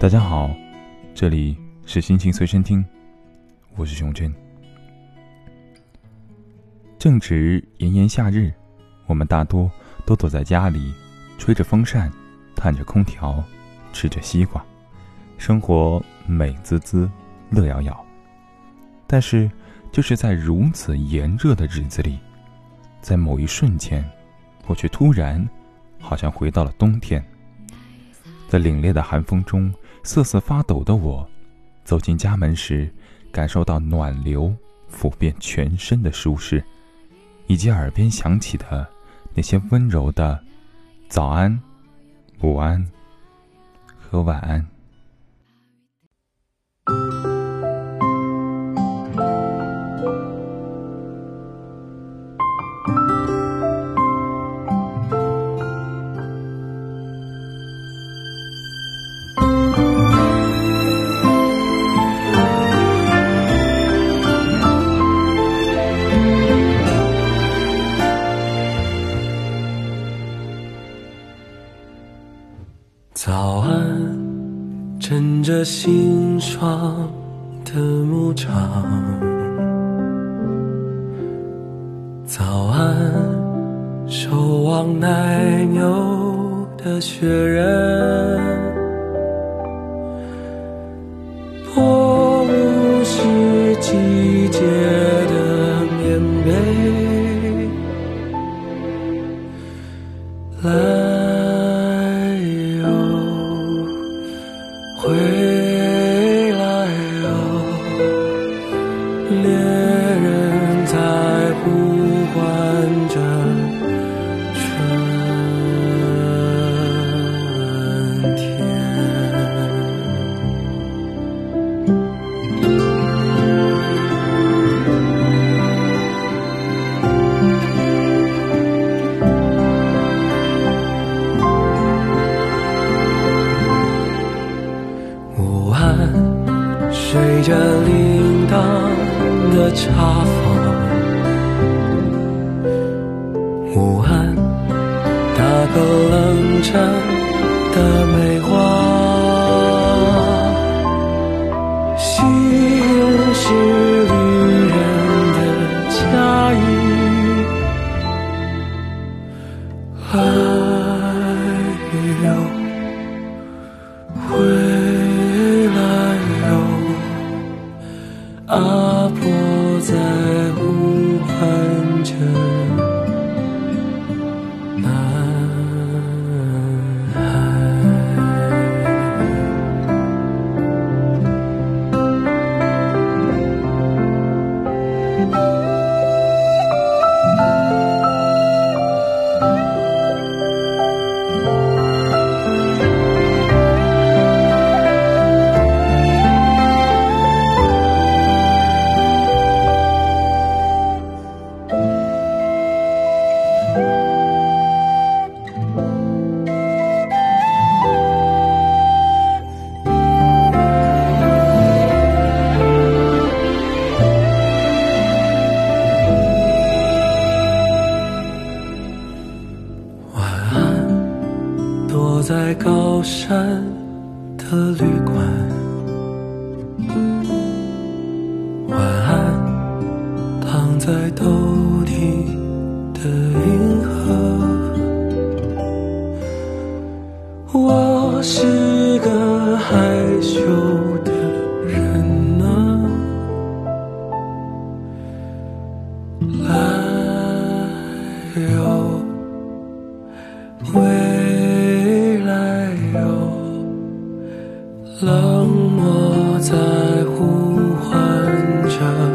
大家好，这里是心情随身听，我是熊真。正值炎炎夏日，我们大多都躲在家里，吹着风扇，叹着空调，吃着西瓜，生活美滋滋，乐摇摇。但是，就是在如此炎热的日子里，在某一瞬间，我却突然，好像回到了冬天。在凛冽的寒风中。瑟瑟发抖的我，走进家门时，感受到暖流抚遍全身的舒适，以及耳边响起的那些温柔的“早安”“午安”和“晚安”。着新霜的牧场。早安，守望奶牛的雪人。吹着铃铛的茶坊，午安，打个冷战的梅花，心是旅人的家衣。在冷漠在呼唤着。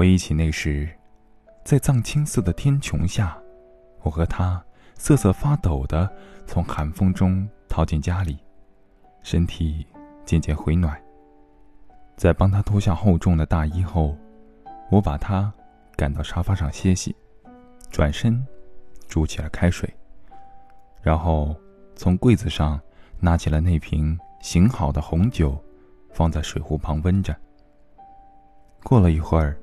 回忆起那时，在藏青色的天穹下，我和他瑟瑟发抖的从寒风中逃进家里，身体渐渐回暖。在帮他脱下厚重的大衣后，我把他赶到沙发上歇息，转身煮起了开水，然后从柜子上拿起了那瓶醒好的红酒，放在水壶旁温着。过了一会儿，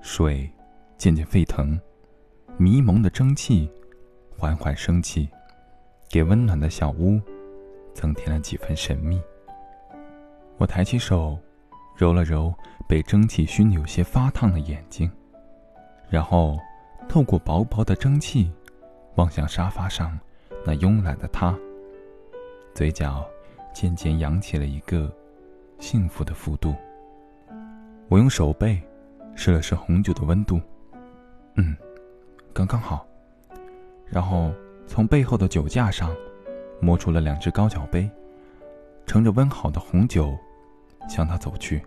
水渐渐沸腾，迷蒙的蒸汽缓缓升起，给温暖的小屋增添了几分神秘。我抬起手。揉了揉被蒸汽熏得有些发烫的眼睛，然后透过薄薄的蒸汽，望向沙发上那慵懒的他，嘴角渐渐扬起了一个幸福的幅度。我用手背试了试红酒的温度，嗯，刚刚好。然后从背后的酒架上摸出了两只高脚杯，盛着温好的红酒。向他走去。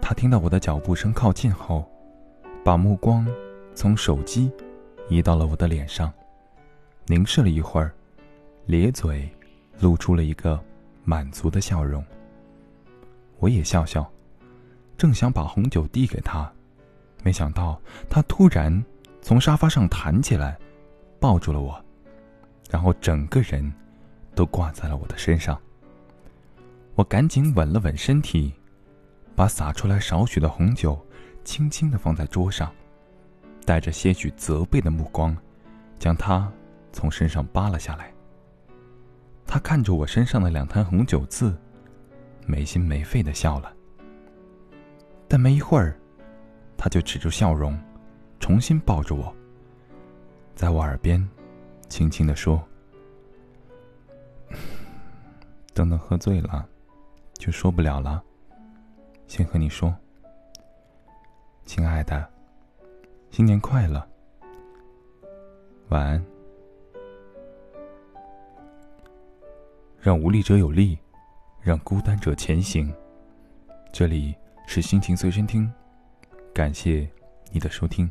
他听到我的脚步声靠近后，把目光从手机移到了我的脸上，凝视了一会儿，咧嘴，露出了一个满足的笑容。我也笑笑，正想把红酒递给他，没想到他突然从沙发上弹起来，抱住了我，然后整个人都挂在了我的身上。我赶紧稳了稳身体，把洒出来少许的红酒轻轻的放在桌上，带着些许责备的目光，将它从身上扒了下来。他看着我身上的两滩红酒渍，没心没肺的笑了。没一会儿，他就止住笑容，重新抱着我，在我耳边轻轻的说：“等等，喝醉了。”就说不了了。先和你说，亲爱的，新年快乐，晚安。让无力者有力，让孤单者前行。这里是心情随身听，感谢你的收听。